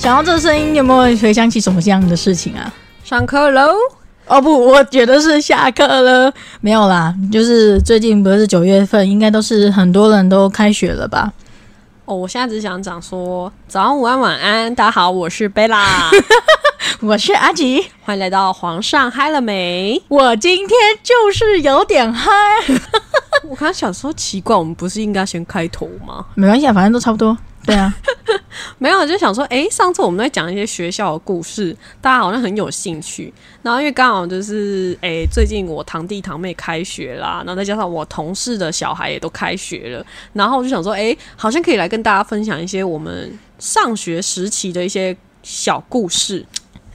想到这声音，有没有回想起什么样的事情啊？上课喽！哦不，我觉得是下课了。没有啦，就是最近不是九月份，应该都是很多人都开学了吧？哦，我现在只想讲说早安、午安、晚安，大家好，我是贝拉，我是阿吉，欢迎来到皇上嗨了没？我今天就是有点嗨。我刚想说奇怪，我们不是应该先开头吗？没关系啊，反正都差不多。对啊，没有，就想说，哎，上次我们在讲一些学校的故事，大家好像很有兴趣。然后因为刚好就是，哎，最近我堂弟堂妹开学啦，然后再加上我同事的小孩也都开学了，然后我就想说，哎，好像可以来跟大家分享一些我们上学时期的一些小故事。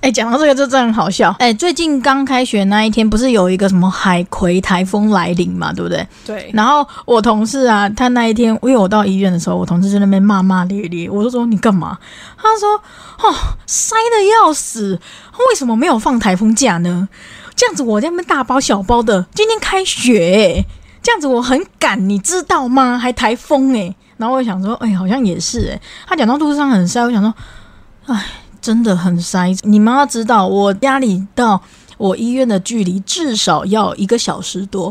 哎，讲到这个就真的很好笑。哎，最近刚开学那一天，不是有一个什么海葵台风来临嘛，对不对？对。然后我同事啊，他那一天，因为我到医院的时候，我同事在那边骂骂咧咧，我就说你干嘛？他说哦，塞的要死，为什么没有放台风假呢？这样子我在那边大包小包的，今天开学，这样子我很赶，你知道吗？还台风哎。然后我想说，哎，好像也是哎。他讲到路上很塞，我想说，哎。真的很塞，你们要知道，我家里到我医院的距离至少要一个小时多。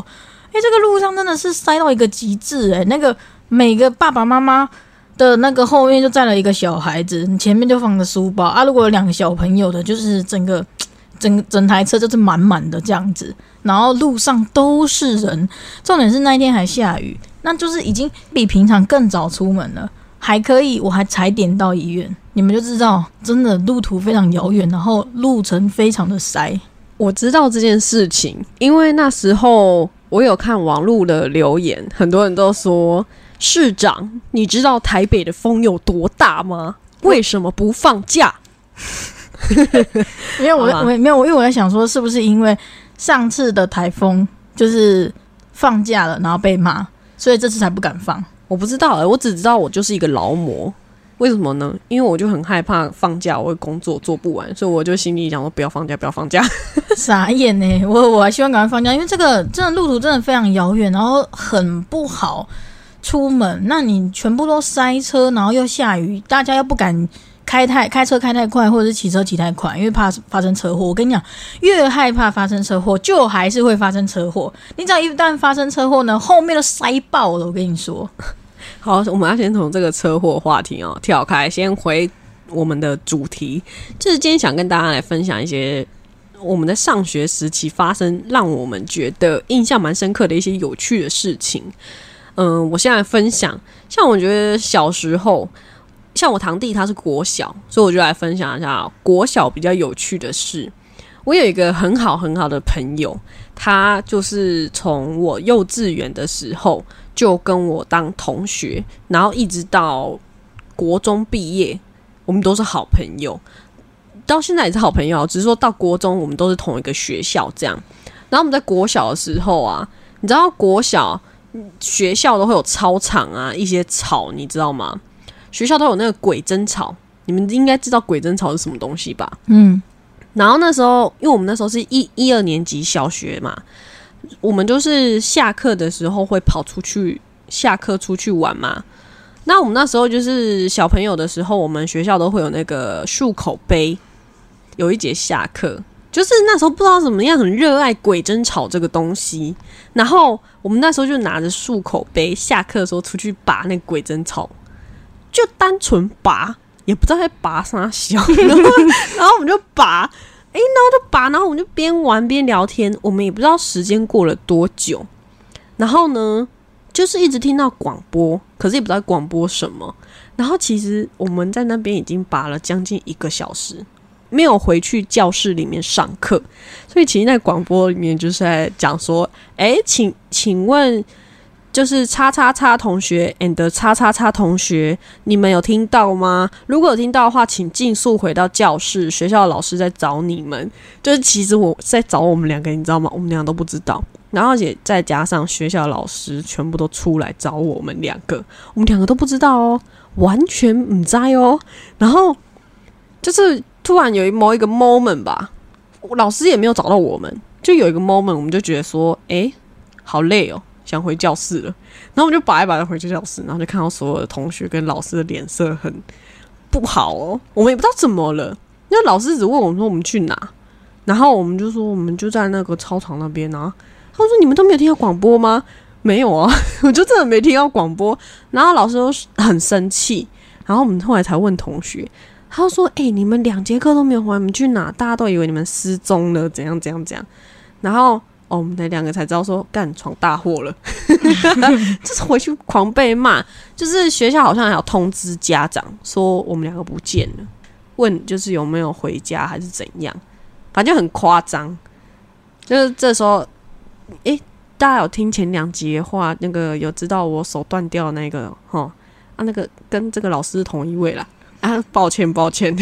诶，这个路上真的是塞到一个极致诶，那个每个爸爸妈妈的那个后面就站了一个小孩子，你前面就放个书包啊。如果有两个小朋友的，就是整个 整整台车就是满满的这样子，然后路上都是人。重点是那一天还下雨，那就是已经比平常更早出门了。还可以，我还踩点到医院，你们就知道，真的路途非常遥远，然后路程非常的塞。我知道这件事情，因为那时候我有看网络的留言，很多人都说市长，你知道台北的风有多大吗？为什么不放假？没有我，我没有，因为我在想说，是不是因为上次的台风就是放假了，然后被骂，所以这次才不敢放。我不知道哎，我只知道我就是一个劳模，为什么呢？因为我就很害怕放假，我会工作做不完，所以我就心里想说不要放假，不要放假。傻眼呢，我我还希望赶快放假，因为这个真的路途真的非常遥远，然后很不好出门。那你全部都塞车，然后又下雨，大家又不敢。开太开车开太快，或者是骑车骑太快，因为怕发生车祸。我跟你讲，越害怕发生车祸，就还是会发生车祸。你只要一旦发生车祸呢，后面都塞爆了。我跟你说，好，我们要先从这个车祸话题哦跳开，先回我们的主题，就是今天想跟大家来分享一些我们在上学时期发生让我们觉得印象蛮深刻的一些有趣的事情。嗯，我现在分享，像我觉得小时候。像我堂弟他是国小，所以我就来分享一下国小比较有趣的事。我有一个很好很好的朋友，他就是从我幼稚园的时候就跟我当同学，然后一直到国中毕业，我们都是好朋友，到现在也是好朋友。只是说到国中，我们都是同一个学校这样。然后我们在国小的时候啊，你知道国小学校都会有操场啊，一些草，你知道吗？学校都有那个鬼针草，你们应该知道鬼针草是什么东西吧？嗯，然后那时候，因为我们那时候是一一二年级小学嘛，我们就是下课的时候会跑出去，下课出去玩嘛。那我们那时候就是小朋友的时候，我们学校都会有那个漱口杯。有一节下课，就是那时候不知道怎么样，很热爱鬼针草这个东西。然后我们那时候就拿着漱口杯，下课的时候出去拔那鬼针草。就单纯拔，也不知道在拔啥小，然后然后我们就拔，哎，然后就拔，然后我们就边玩边聊天，我们也不知道时间过了多久，然后呢，就是一直听到广播，可是也不知道广播什么，然后其实我们在那边已经拔了将近一个小时，没有回去教室里面上课，所以其实，在广播里面就是在讲说，哎，请请问。就是叉叉叉同学 and 叉叉叉同学，你们有听到吗？如果有听到的话，请尽速回到教室，学校的老师在找你们。就是其实我在找我们两个，你知道吗？我们两个都不知道。然后也再加上学校老师全部都出来找我们两个，我们两个都不知道哦，完全唔在哦。然后就是突然有一某一个 moment 吧，老师也没有找到我们，就有一个 moment，我们就觉得说，哎，好累哦。想回教室了。然后我们就摆一摆的回去教室，然后就看到所有的同学跟老师的脸色很不好哦。我们也不知道怎么了，因为老师只问我们说我们去哪，然后我们就说我们就在那个操场那边啊。他说你们都没有听到广播吗？没有啊，我就真的没听到广播。然后老师都很生气，然后我们后来才问同学，他说：“哎、你们两节课都没有回来，你们去哪？大家都以为你们失踪了，怎样怎样怎样。”然后哦，我们那两个才知道说干闯大祸了，就是回去狂被骂。就是学校好像还有通知家长说我们两个不见了，问就是有没有回家还是怎样，反正就很夸张。就是这时候，诶、大家有听前两集的话，那个有知道我手断掉的那个哈啊，那个跟这个老师是同一位啦。啊，抱歉抱歉，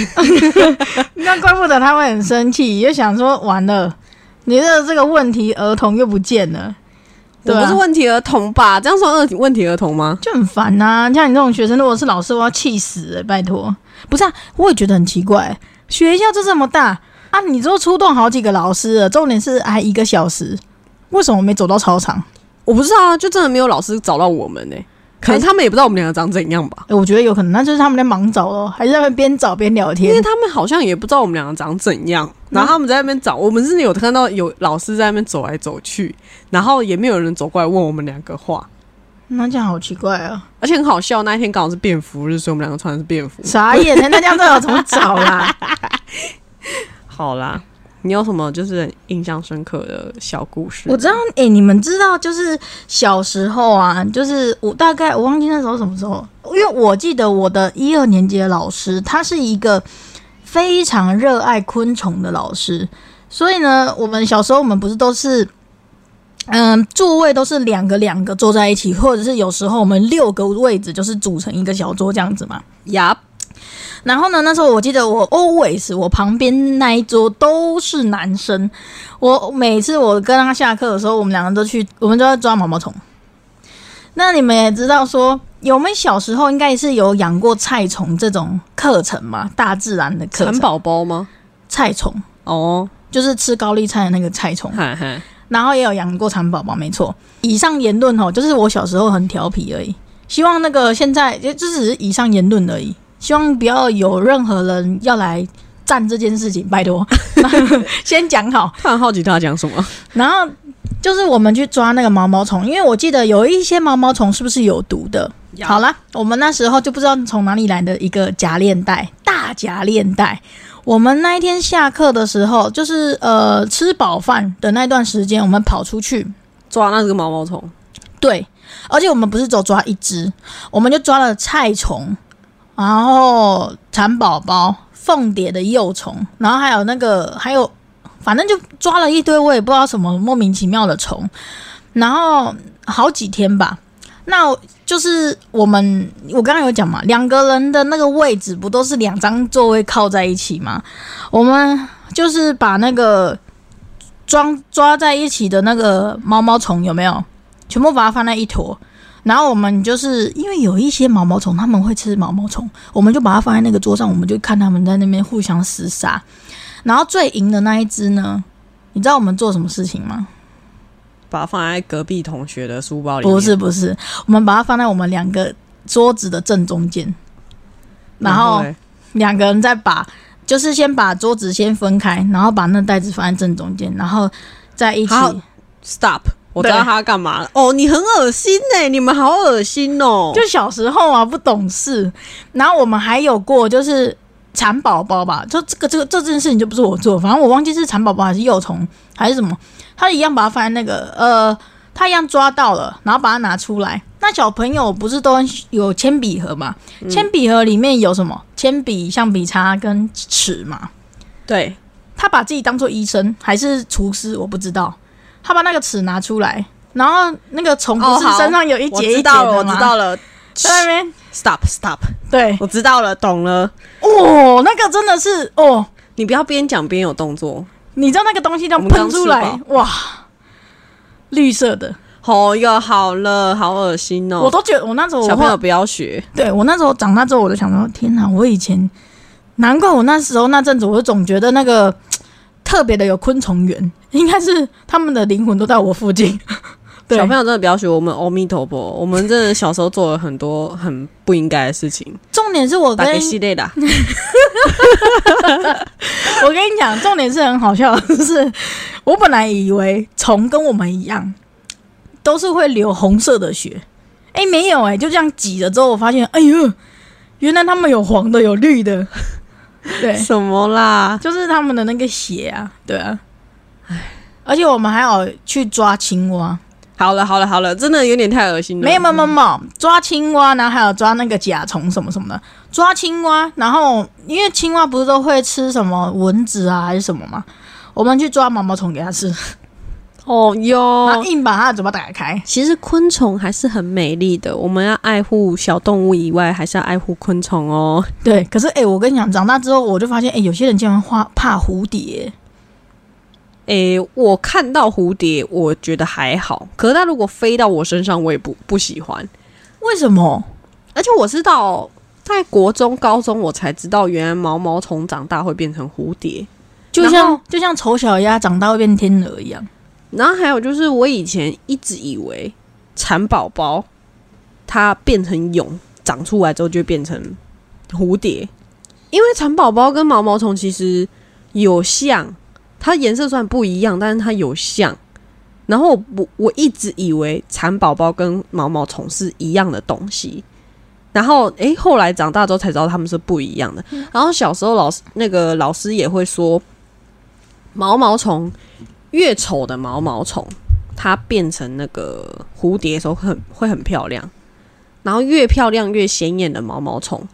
那怪不得他会很生气，就想说完了，你的这个问题儿童又不见了，对啊我不是问题儿童吧？这样算问题问题儿童吗？就很烦呐、像你这种学生，如果是老师，我要气死了、拜托。不是啊，我也觉得很奇怪，学校就这么大啊，你都出动好几个老师了，重点是还一个小时，为什么没走到操场？我不知道啊，就真的没有老师找到我们呢、可能他们也不知道我们两个长怎样吧，哎、我觉得有可能，那就是他们在忙找咯，还是在边找边聊天因为。他们好像也不知道我们两个长怎样，然后他们在那边找，我们是有看到有老师在那边走来走去，然后也没有人走过来问我们两个话，那这样好奇怪啊！而且很好笑，那一天刚好是便服日，所以我们两个穿的是便服。傻眼，那这样到底要怎么找啦？好啦，你有什么就是印象深刻的小故事？我知道，哎、你们知道，就是小时候啊，就是我大概我忘记那时候什么时候，因为我记得我的一二年级的老师，他是一个非常热爱昆虫的老师，所以呢，我们小时候我们不是都是。嗯，座位都是两个两个坐在一起，或者是有时候我们六个位置就是组成一个小桌这样子嘛。呀，然后呢，那时候我记得我 always 我旁边那一桌都是男生。我每次我跟他下课的时候，我们两个都去，我们都要抓毛毛虫。那你们也知道说，有没有小时候应该是有养过菜虫这种课程嘛？大自然的课程，蚕宝宝吗？菜虫哦，就是吃高丽菜的那个菜虫。然后也有养过蚕宝宝，没错。以上言论哦，就是我小时候很调皮而已。希望那个现在就就只是以上言论而已，希望不要有任何人要来站这件事情，拜托，先讲好。他很好奇他讲什么？然后就是我们去抓那个毛毛虫，因为我记得有一些毛毛虫是不是有毒的？好啦，我们那时候就不知道从哪里来的一个夹链袋，大夹链袋。我们那一天下课的时候，就是呃吃饱饭的那段时间，我们跑出去，抓那个毛毛虫，对，而且我们不是只抓一只，我们就抓了菜虫，然后蚕宝宝、凤蝶的幼虫，然后还有那个还有，反正就抓了一堆，我也不知道什么莫名其妙的虫，然后好几天吧。那就是我们，我刚刚有讲嘛，两个人的那个位置不都是两张座位靠在一起吗？我们就是把那个装抓在一起的那个毛毛虫有没有？全部把它放在一坨，然后我们就是因为有一些毛毛虫，他们会吃毛毛虫，我们就把它放在那个桌上，我们就看他们在那边互相厮杀。然后最赢的那一只呢，你知道我们做什么事情吗？把它放在隔壁同学的书包里面。不是不是，我们把它放在我们两个桌子的正中间，然后两个人再把，就是先把桌子先分开，然后把那袋子放在正中间，然后再一起。stop，我知道他干嘛了。哦，你很恶心呢、你们好恶心哦。就小时候啊，不懂事。然后我们还有过就是蚕宝宝吧，就这个这个这件事情就不是我做，反正我忘记是蚕宝宝还是幼虫还是什么，他一样把它放在那个呃，他一样抓到了，然后把它拿出来。那小朋友不是都有铅笔盒嘛？铅笔盒里面有什么？铅笔、橡皮擦跟尺嘛。对，他把自己当做医生还是厨师，我不知道。他把那个尺拿出来，然后那个虫不是身上有一我节一节知道了，我？知道了。在那边 Stop stop，对，我知道了，懂了。哦，那个真的是哦，你不要边讲边有动作。你知道那个东西这样我们刚喷出来，哇，绿色的，哦哟，好了，好恶心哦！我都觉得我那时候小朋友不要学。对我那时候长大之后，我就想说，天哪，我以前难怪我那时候那阵子，我就总觉得那个 特别的有昆虫缘，应该是他们的灵魂都在我附近，对小朋友真的不要学我们阿弥陀佛，我们真的小时候做了很多很不应该的事情，重点是我跟打给系列的。我跟你讲，重点是很好笑的是，我本来以为虫跟我们一样，都是会流红色的血，哎，没有哎、就这样挤了之后，我发现，哎呦，原来他们有黄的，有绿的，对，什么啦？就是他们的那个血啊，对啊，而且我们还有去抓青蛙，好了好了好了，真的有点太恶心了。没有没有没有抓青蛙，然后还有抓那个甲虫什么什么的，抓青蛙，然后因为青蛙不是都会吃什么蚊子啊还是什么吗，我们去抓毛毛虫给它吃，哦然哟后。硬把它的嘴巴打开。其实昆虫还是很美丽的，我们要爱护小动物以外，还是要爱护昆虫哦。对，可是哎、我跟你讲，长大之后我就发现，哎、有些人竟然怕怕蝴蝶，诶，我看到蝴蝶，我觉得还好，可是它如果飞到我身上，我也不不喜欢。为什么？而且我知道，在国中、高中我才知道，原来毛毛虫长大会变成蝴蝶。就像就像丑小鸭长大会变天鹅一样。然后还有就是，我以前一直以为蚕宝宝它变成蛹长出来之后就变成蝴蝶，因为蚕宝宝跟毛毛虫其实有像，它颜色虽然不一样，但是它有像。然后我我一直以为蚕宝宝跟毛毛虫是一样的东西，然后诶，后来长大之后才知道它们是不一样的。然后小时候老师那个老师也会说，毛毛虫越丑的毛毛虫，它变成那个蝴蝶的时候会很会很漂亮，然后越漂亮越显眼的毛毛虫，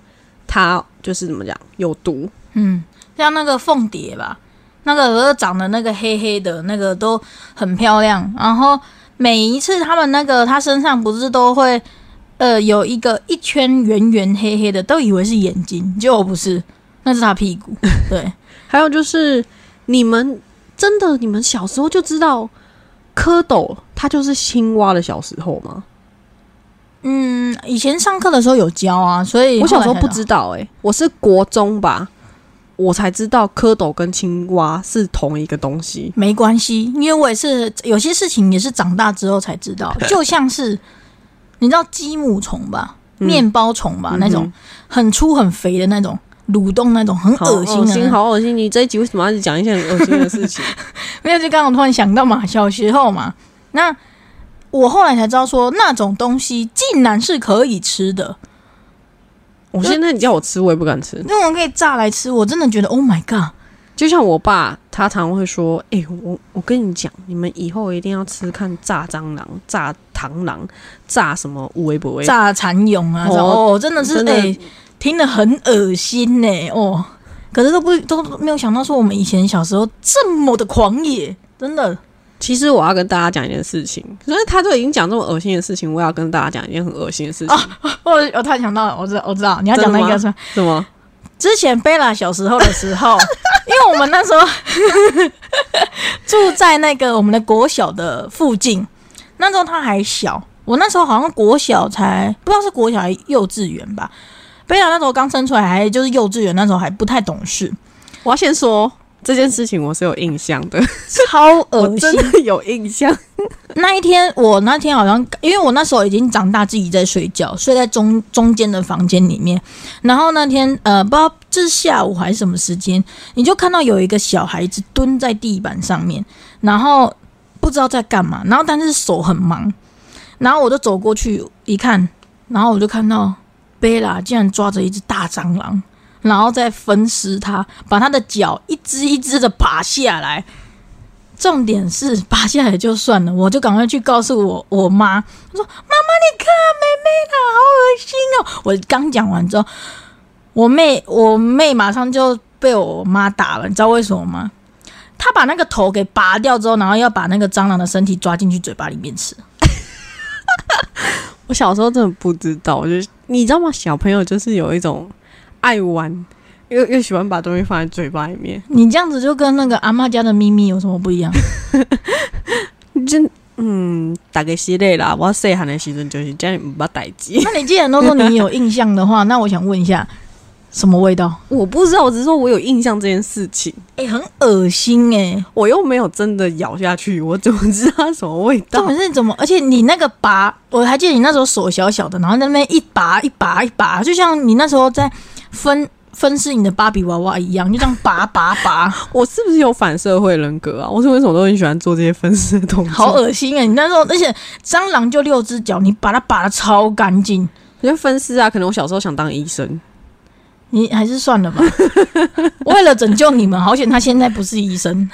它就是怎么讲有毒。嗯，像那个凤蝶吧，那个鹅长得那个黑黑的那个都很漂亮。然后每一次他们那个他身上不是都会呃有一个一圈圆圆黑黑的，都以为是眼睛，结果不是，那是他屁股。对，还有就是你们真的你们小时候就知道蝌蚪它就是青蛙的小时候吗？嗯，以前上课的时候有教啊，所以我小时候不知道诶、我是国中吧，我才知道蝌蚪跟青蛙是同一个东西。没关系，因为我也是有些事情也是长大之后才知道，就像是你知道鸡母虫吧、嗯面包虫吧，嗯那种很粗很肥的那种。蠕动那种很恶心好恶心！你这一集为什么要讲一些很恶心的事情？没有就刚刚我突然想到嘛，小时候嘛，那我后来才知道说那种东西竟然是可以吃的，我现在你叫我吃，我也不敢吃。那种可以炸来吃，我真的觉得 Oh my God！就像我爸，他常会说：“哎、我我跟你讲，你们以后一定要吃看炸蟑螂、炸螳螂、炸什么无微不微。”炸蚕蛹啊，哦哦，真的是哎、听得很恶心呢、哦。可是都不都没有想到说我们以前小时候这么的狂野，真的。其实我要跟大家讲一件事情，可是他都已经讲这么恶心的事情，我也要跟大家讲一件很恶心的事情。哦 我我突然想到了，我知道我知道你要讲那个是什么？之前贝拉小时候的时候，因为我们那时候 住在那个我们的国小的附近，那时候他还小，我那时候好像国小才不知道是国小还是幼稚园吧。贝拉那时候刚生出来，还就是幼稚园，那时候还不太懂事，我要先说这件事情，我是有印象的，超恶心。真的有印象。那一天，我那天好像，因为我那时候已经长大，自己在睡觉，睡在中中间的房间里面。然后那天，呃，不知道这是下午还是什么时间，你就看到有一个小孩子蹲在地板上面，然后不知道在干嘛，然后但是手很忙，然后我就走过去一看，然后我就看到贝拉竟然抓着一只大蟑螂，然后再分尸它，把它的脚一只一只的拔下来。重点是拔下来就算了，我就赶快去告诉我我妈，我说：“妈妈，你看妹妹她，好恶心哦！”我刚讲完之后，我妹我妹马上就被我妈打了，你知道为什么吗？她把那个头给拔掉之后，然后要把那个蟑螂的身体抓进去嘴巴里面吃。我小时候真的不知道，我就你知道吗？小朋友就是有一种爱玩，又又喜欢把东西放在嘴巴里面。你这样子就跟那个阿妈家的咪咪有什么不一样？真嗯，大概是类啦。我细汉的时阵就是这样，唔捌代志。那你既然都说你有印象的话，那我想问一下，什么味道？我不知道，我只是说我有印象这件事情，哎、很恶心哎、我又没有真的咬下去，我怎么知道它什么味道重？点是怎么？而且你那个拔，我还记得你那时候手小小的，然后在那边一拔一拔一拔，就像你那时候在分分饰你的芭比娃娃一样，就这样拔拔拔，我是不是有反社会人格啊？我是为什么都很喜欢做这些分尸的动作？好恶心哎、你那时候，而且蟑螂就六只脚，你把它拔的超干净，我觉得分尸啊，可能我小时候想当医生，你还是算了吧。为了拯救你们，好险他现在不是医生。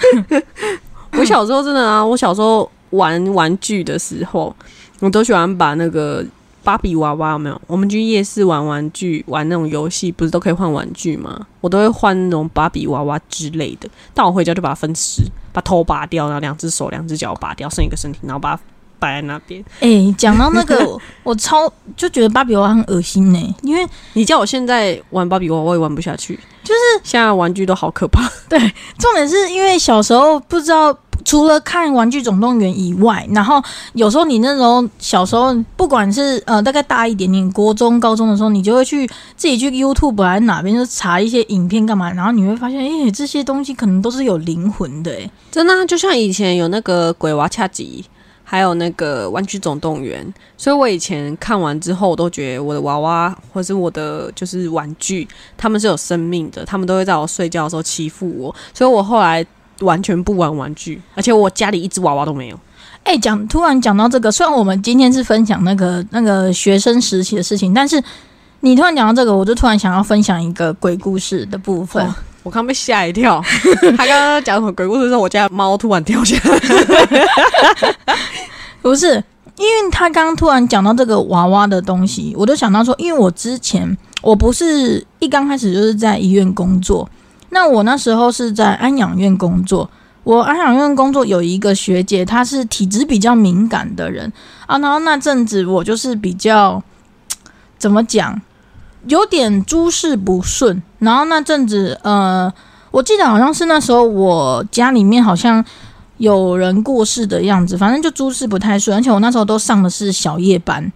我小时候真的啊，我小时候玩玩具的时候，我都喜欢把那个芭比娃娃有没有？我们去夜市玩玩具，玩那种游戏，不是都可以换玩具吗？我都会换那种芭比娃娃之类的。但我回家就把它分尸，把头拔掉，然后两只手、两只脚拔掉，剩一个身体，然后把摆在那边。哎、讲到那个，我超就觉得芭比娃娃很恶心呢、因为你叫我现在玩芭比娃娃，我也玩不下去。就是现在玩具都好可怕。对重点是因为小时候不知道，除了看《玩具总动员》以外，然后有时候你那时候小时候，不管是呃大概大一点点，国中、高中的时候，你就会去自己去 YouTube 还是哪边就查一些影片干嘛，然后你会发现，哎、这些东西可能都是有灵魂的、哎，真的啊、就像以前有那个鬼娃恰吉，还有那个玩具总动员，所以我以前看完之后，我都觉得我的娃娃或是我的就是玩具，他们是有生命的，他们都会在我睡觉的时候欺负我，所以我后来完全不玩玩具，而且我家里一只娃娃都没有。哎，讲突然讲到这个，虽然我们今天是分享那个那个学生时期的事情，但是你突然讲到这个，我就突然想要分享一个鬼故事的部分。哦我刚被吓一跳，他刚刚讲什么鬼故事的时候，我家猫突然掉下来。不是，因为他刚刚突然讲到这个娃娃的东西，我就想到说，因为我之前我不是一刚开始就是在医院工作，那我那时候是在安养院工作。我安养院工作有一个学姐，她是体质比较敏感的人啊，然后那阵子我就是比较怎么讲，有点诸事不顺，然后那阵子呃，我记得好像是那时候我家里面好像有人过世的样子，反正就诸事不太顺，而且我那时候都上的是小夜班，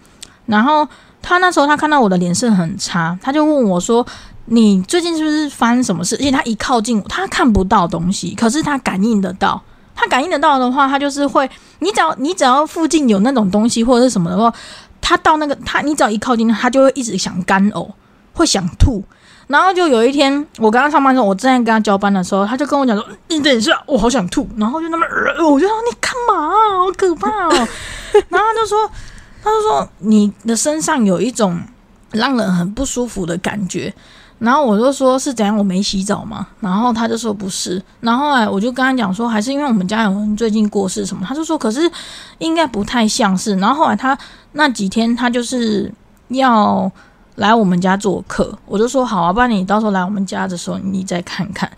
然后他那时候他看到我的脸色很差，他就问我说：“你最近是不是发生什么事？”而且他一靠近我，他看不到东西，可是他感应得到。他感应得到的话，他就是会，你只要你只要附近有那种东西或者是什么的话，他到那个他，你只要一靠近，他就会一直想干呕，会想吐。然后就有一天，我刚刚上班的时候，我正在跟他交班的时候，他就跟我讲说：“你等一下，我好想吐。”然后就那么，呃我就说：“你干嘛、啊？好可怕哦！” 然后他就说：“他就说你的身上有一种让人很不舒服的感觉。”然后我就说是怎样，我没洗澡吗？然后他就说不是。然后后来我就跟他讲说，还是因为我们家有人最近过世什么，他就说可是应该不太像是。然后后来他那几天他就是要来我们家做客，我就说好啊，不然你到时候来我们家的时候你再看看。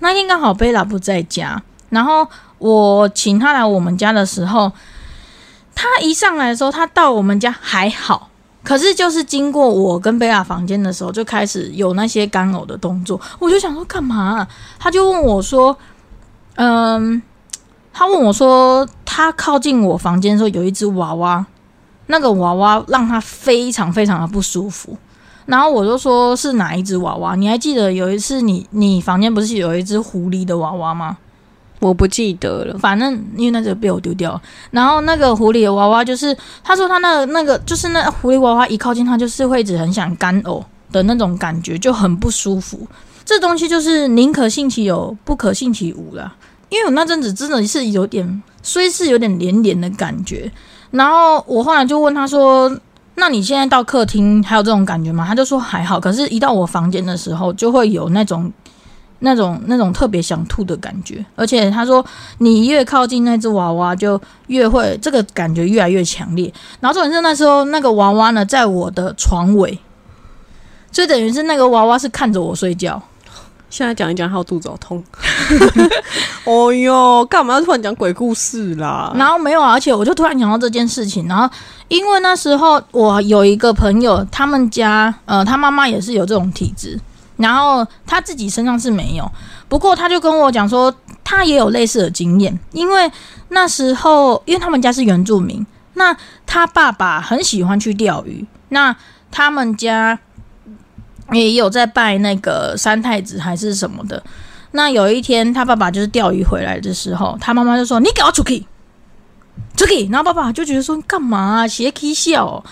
那天刚好贝拉不在家，然后我请他来我们家的时候，他一上来的时候，他到我们家还好。可是就是经过我跟贝拉房间的时候，就开始有那些干呕的动作，我就想说干嘛、他就问我说：“嗯，他问我说，他靠近我房间的时候有一只娃娃，那个娃娃让他非常非常的不舒服。然后我就说是哪一只娃娃？你还记得有一次你你房间不是有一只狐狸的娃娃吗？我不记得了，反正因为那个被我丢掉，然后那个狐狸的娃娃就是，他说他那那个就是那狐狸娃娃一靠近他就是会一直很想干呕的那种感觉，就很不舒服。这东西就是宁可信其有，不可信其无啦。因为我那阵子真的是有点，虽是有点连连的感觉。然后我后来就问他说：“那你现在到客厅还有这种感觉吗？”他就说还好，可是一到我房间的时候就会有那种。那种那种特别想吐的感觉，而且他说你越靠近那只娃娃，就越会这个感觉越来越强烈。然后重点是那时候那个娃娃呢，在我的床尾，所以等于是那个娃娃是看着我睡觉。现在讲一讲，还有肚子好痛。哦哟，干嘛要突然讲鬼故事啦？然后没有啊，而且我就突然想到这件事情，然后因为那时候我有一个朋友，他们家呃他妈妈也是有这种体质，然后他自己身上是没有，不过他就跟我讲说他也有类似的经验，因为那时候因为他们家是原住民，那他爸爸很喜欢去钓鱼，那他们家也有在拜那个三太子还是什么的。那有一天，他爸爸就是钓鱼回来的时候，他妈妈就说：“你给我出去，出去。”然后爸爸就觉得说：“干嘛啊？邪气笑、哦。”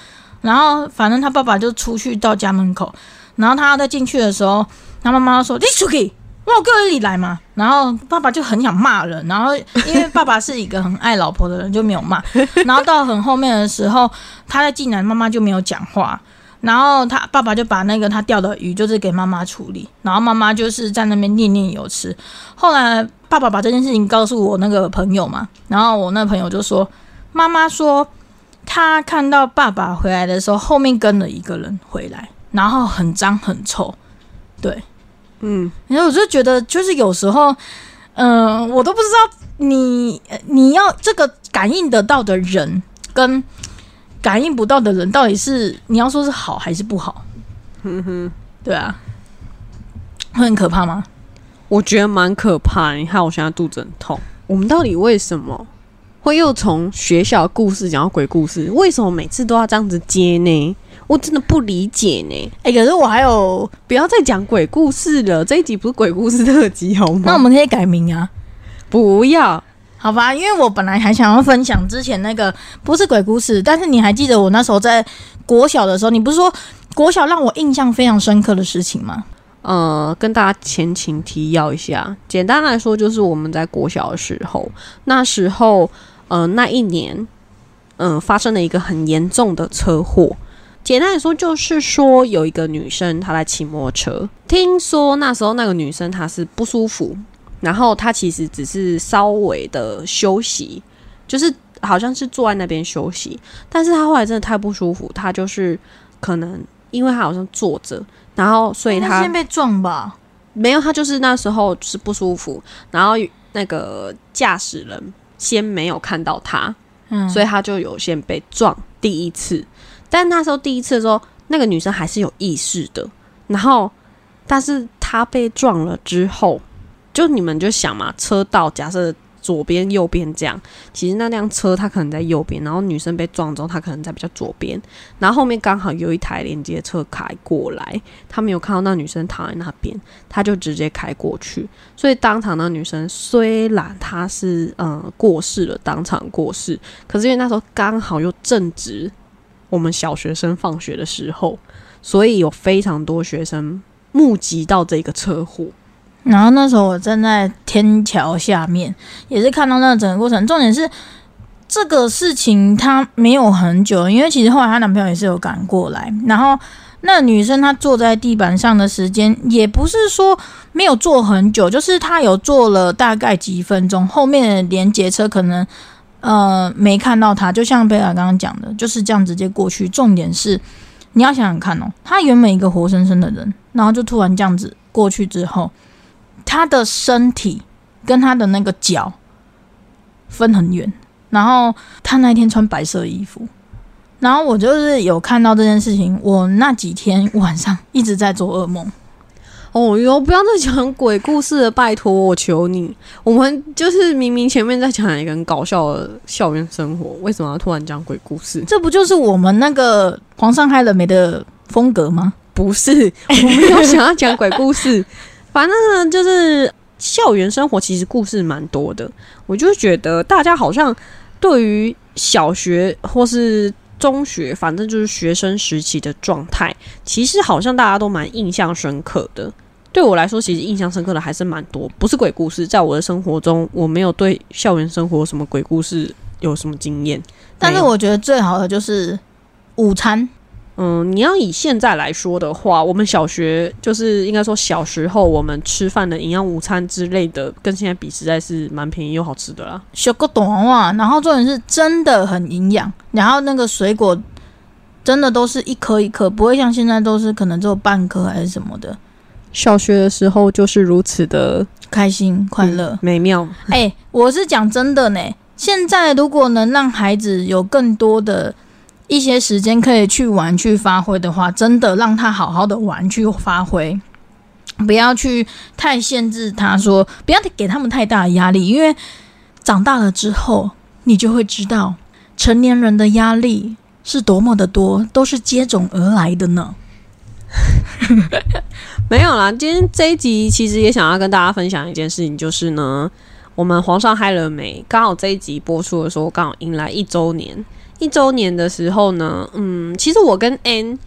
然后反正他爸爸就出去到家门口，然后他在进去的时候，他妈妈说：“你出去，我哥你来嘛。”然后爸爸就很想骂人，然后因为爸爸是一个很爱老婆的人，就没有骂。然后到很后面的时候，他在进来，妈妈就没有讲话。然后他爸爸就把那个他钓的鱼，就是给妈妈处理，然后妈妈就是在那边念念有词。后来爸爸把这件事情告诉我那个朋友嘛，然后我那朋友就说，妈妈说他看到爸爸回来的时候，后面跟了一个人回来，然后很脏很臭，对，嗯，然后我就觉得，就是有时候，嗯、我都不知道你你要这个感应得到的人跟感应不到的人，到底是你要说是好还是不好？哼哼，对啊，会很可怕吗？我觉得蛮可怕的。你看我现在肚子很痛。我们到底为什么会又从学校的故事讲到鬼故事？为什么每次都要这样子接呢？我真的不理解呢。哎、可是我还有，不要再讲鬼故事了，这一集不是鬼故事特辑好吗？那我们可以改名啊，不要。好吧？因为我本来还想要分享之前那个不是鬼故事，但是你还记得我那时候在国小的时候，你不是说国小让我印象非常深刻的事情吗？呃，跟大家前情提要一下，简单来说就是我们在国小的时候，那时候呃那一年，嗯、发生了一个很严重的车祸。简单来说，就是说有一个女生她在骑摩托车，听说那时候那个女生她是不舒服，然后她其实只是稍微的休息，就是好像是坐在那边休息，但是她后来真的太不舒服，她就是可能因为她好像坐着，然后所以她先被撞吧？没有，她就是那时候是不舒服，然后那个驾驶人先没有看到她，嗯，所以她就有先被撞第一次。但那时候第一次的时候，那个女生还是有意识的，然后但是她被撞了之后，就你们就想嘛，车道假设左边右边这样，其实那辆车它可能在右边，然后女生被撞之后，她可能在比较左边，然后后面刚好有一台连接车开过来，他没有看到那女生躺在那边，他就直接开过去，所以当场那女生虽然她是呃过世了，当场过世，可是因为那时候刚好又正值我们小学生放学的时候，所以有非常多学生目击到这个车祸。然后那时候我站在天桥下面，也是看到那整个过程。重点是这个事情她没有很久，因为其实后来她男朋友也是有赶过来，然后那女生她坐在地板上的时间也不是说没有坐很久，就是她有坐了大概几分钟，后面的连接车可能呃没看到他，就像贝尔刚刚讲的，就是这样直接过去。重点是你要想想看哦，他原本一个活生生的人，然后就突然这样子过去之后。他的身体跟他的那个脚分很远，然后他那天穿白色衣服，然后我就是有看到这件事情，我那几天晚上一直在做噩梦。哦哟，不要再讲鬼故事了，拜托我求你。我们就是明明前面在讲一个很搞笑的校园生活，为什么要突然讲鬼故事？这不就是我们那个皇上害了没的风格吗？不是，我没有想要讲鬼故事。反正呢，就是校园生活其实故事蛮多的。我就觉得大家好像对于小学或是中学，反正就是学生时期的状态，其实好像大家都蛮印象深刻的。对我来说，其实印象深刻的还是蛮多，不是鬼故事。在我的生活中，我没有对校园生活什么鬼故事有什么经验。但是我觉得最好的就是午餐，嗯，你要以现在来说的话，我们小学就是应该说小时候我们吃饭的营养午餐之类的，跟现在比实在是蛮便宜又好吃的啦。小个短袜，然后重点是真的很营养，然后那个水果真的都是一颗一颗，不会像现在都是可能只有半颗还是什么的。小学的时候就是如此的开心快乐，美妙。哎、我是讲真的呢。现在如果能让孩子有更多的一些时间可以去玩、去发挥的话，真的让他好好的玩、去发挥，不要去太限制他说，不要给他们太大的压力，因为长大了之后，你就会知道成年人的压力是多么的多，都是接踵而来的呢。没有啦，今天这一集其实也想要跟大家分享一件事情，就是呢，我们皇上嗨了没？刚好这一集播出的时候，刚好迎来一周年。一周年的时候呢，嗯，其实我跟 N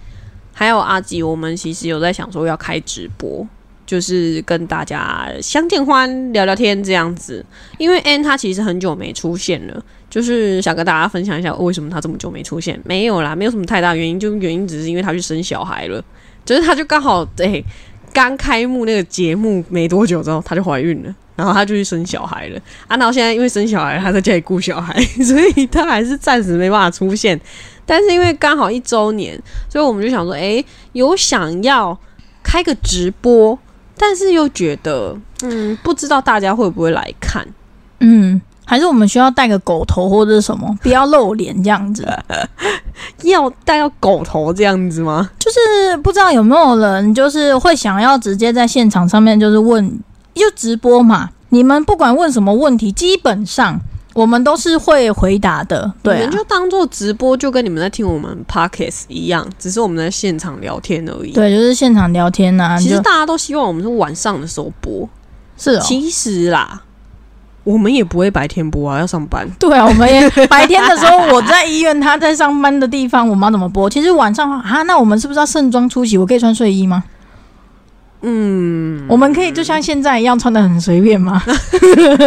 还有阿吉，我们其实有在想说要开直播，就是跟大家相见欢、聊聊天这样子。因为 N 他其实很久没出现了，就是想跟大家分享一下为什么他这么久没出现。没有啦，没有什么太大原因，就原因只是因为他去生小孩了，就是他就刚好对。刚开幕那个节目没多久之后，她就怀孕了，然后她就去生小孩了。啊，然后现在因为生小孩，她在家里顾小孩，所以她还是暂时没办法出现。但是因为刚好一周年，所以我们就想说，哎，有想要开个直播，但是又觉得，嗯，不知道大家会不会来看，嗯。还是我们需要戴个狗头或者是什么，不要露脸这样子。要戴个狗头这样子吗？就是不知道有没有人，就是会想要直接在现场上面就是问，就直播嘛。你们不管问什么问题，基本上我们都是会回答的。对，就当做直播，就跟你们在听我们 podcast 一样，只是我们在现场聊天而已。对，就是现场聊天呐。其实大家都希望我们是晚上的时候播，是。其实啦。我们也不会白天播啊，要上班。对啊，我们也白天的时候我在医院，他在上班的地方，我们要怎么播？其实晚上啊，那我们是不是要盛装出席？我可以穿睡衣吗？嗯，我们可以就像现在一样穿的很随便吗？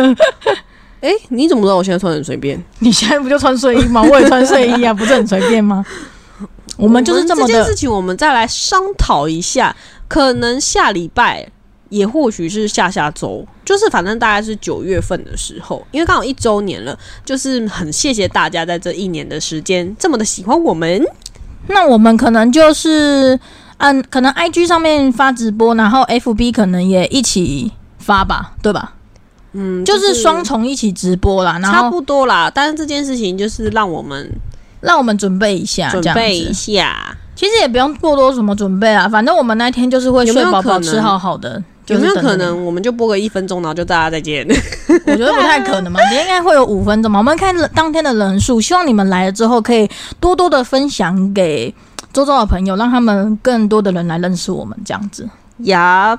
哎，你怎么知道我现在穿很随便？你现在不就穿睡衣吗？我也穿睡衣啊，不是很随便吗？我们就是这么这件事情，我们再来商讨一下，可能下礼拜。也或许是下下周，就是反正大概是九月份的时候，因为刚好一周年了，就是很谢谢大家在这一年的时间这么的喜欢我们。那我们可能就是嗯，可能 I G 上面发直播，然后 F B 可能也一起发吧，对吧？嗯，就是双重一起直播啦，差不多啦。但是这件事情就是让我们让我们准备一下，准备一下。其实也不用过多什么准备啊，反正我们那天就是会睡饱饱、吃好好的。有没有可能，我们就播个一分钟，然后就大家再见？我觉得不太可能嘛，应该会有五分钟嘛。我们看当天的人数，希望你们来了之后，可以多多的分享给周遭的朋友，让他们更多的人来认识我们这样子。呀，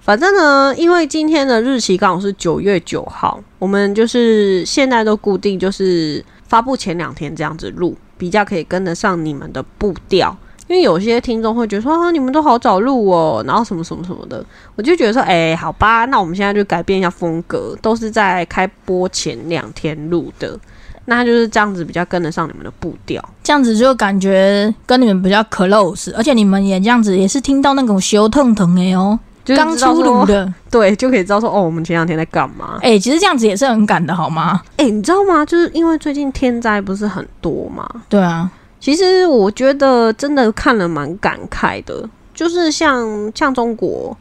反正呢，因为今天的日期刚好是九月九号，我们就是现在都固定，就是发布前两天这样子录，比较可以跟得上你们的步调。因为有些听众会觉得说啊，你们都好早录哦，然后什么什么什么的，我就觉得说，哎，好吧，那我们现在就改变一下风格，都是在开播前两天录的，那就是这样子比较跟得上你们的步调，这样子就感觉跟你们比较 close，而且你们也这样子也是听到那种羞腾腾的哦，刚出炉的，对，就可以知道说哦，我们前两天在干嘛？哎，其实这样子也是很赶的好吗？哎，你知道吗？就是因为最近天灾不是很多嘛？对啊。其实我觉得真的看了蛮感慨的，就是像像中国，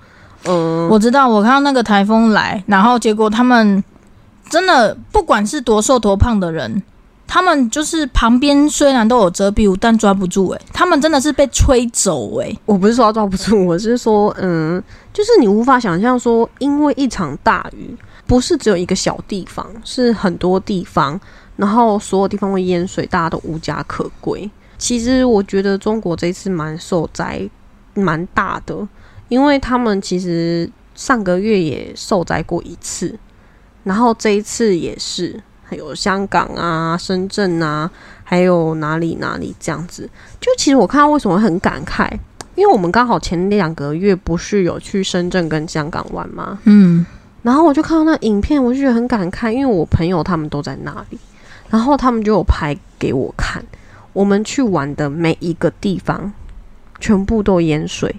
嗯，我知道我看到那个台风来，然后结果他们真的不管是多瘦多胖的人，他们就是旁边虽然都有遮蔽物，但抓不住诶，他们真的是被吹走诶。我不是说抓不住，我是说，嗯，就是你无法想象说，因为一场大雨，不是只有一个小地方，是很多地方。然后所有地方会淹水，大家都无家可归。其实我觉得中国这次蛮受灾，蛮大的，因为他们其实上个月也受灾过一次，然后这一次也是，还有香港啊、深圳啊，还有哪里哪里这样子。就其实我看到为什么很感慨，因为我们刚好前两个月不是有去深圳跟香港玩吗？嗯，然后我就看到那影片，我就觉得很感慨，因为我朋友他们都在那里。然后他们就有拍给我看，我们去玩的每一个地方，全部都淹水，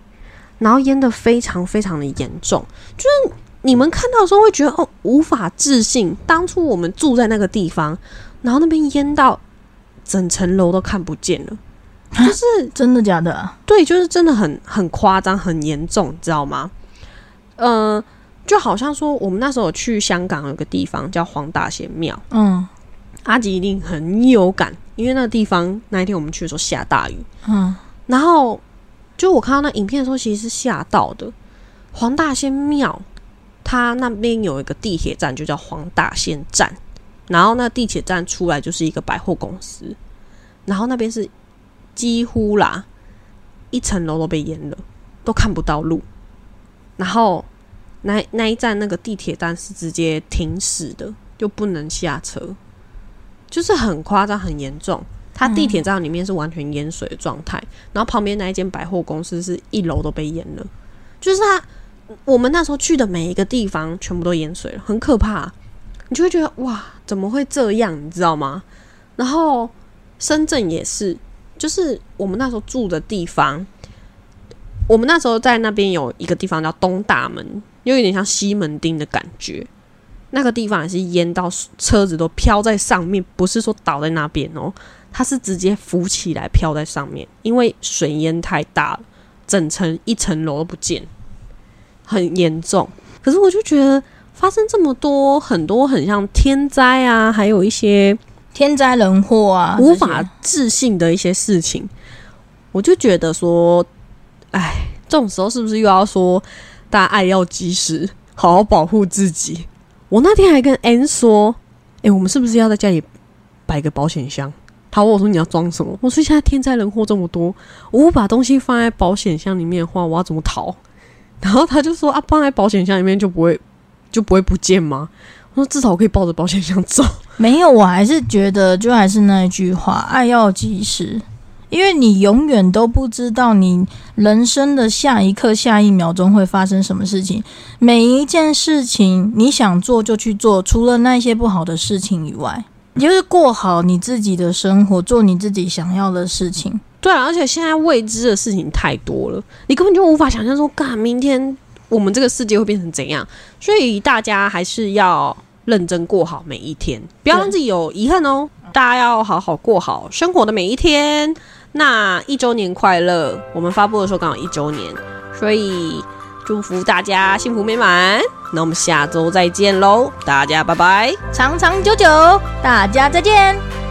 然后淹的非常非常的严重，就是你们看到的时候会觉得哦无法置信，当初我们住在那个地方，然后那边淹到整层楼都看不见了，就是真的假的？对，就是真的很很夸张，很严重，知道吗？呃，就好像说我们那时候去香港有个地方叫黄大仙庙，嗯。阿吉一定很有感，因为那个地方那一天我们去的时候下大雨，嗯，然后就我看到那影片的时候，其实是吓到的。黄大仙庙，它那边有一个地铁站，就叫黄大仙站，然后那地铁站出来就是一个百货公司，然后那边是几乎啦，一层楼都被淹了，都看不到路，然后那那一站那个地铁站是直接停驶的，就不能下车，就是很夸张、很严重。它地铁站里面是完全淹水的状态，然后旁边那一间百货公司是一楼都被淹了，就是它我们那时候去的每一个地方全部都淹水了，很可怕。你就会觉得哇，怎么会这样？你知道吗？然后深圳也是，就是我们那时候住的地方，我们那时候在那边有一个地方叫东大门，又有点像西门町的感觉。那个地方也是淹到车子都飘在上面，不是说倒在那边哦，它是直接浮起来飘在上面，因为水淹太大了，整层一层楼都不见，很严重。可是我就觉得发生这么多很多很像天灾啊，还有一些天灾人祸啊，无法置信的一些事情，我就觉得说，哎，这种时候是不是又要说大家爱要及时，好好保护自己？我那天还跟 N 说，哎，我们是不是要在家里摆个保险箱？他问我说你要装什么？我说现在天灾人祸这么多，我把东西放在保险箱里面的话，我要怎么逃？然后他就说啊，放在保险箱里面就不会就不会不见吗？我说至少我可以抱着保险箱走。没有，我还是觉得就还是那一句话，爱要及时，因为你永远都不知道你人生的下一刻、下一秒钟会发生什么事情。每一件事情你想做就去做，除了那些不好的事情以外，你就是过好你自己的生活，做你自己想要的事情。对啊，而且现在未知的事情太多了，你根本就无法想象说，干明天我们这个世界会变成怎样。所以大家还是要认真过好每一天，不要让自己有遗憾哦。大家要好好过好生活的每一天。那一周年快乐！我们发布的时候刚好一周年，所以祝福大家幸福美满。那我们下周再见喽，大家拜拜，长长久久，大家再见。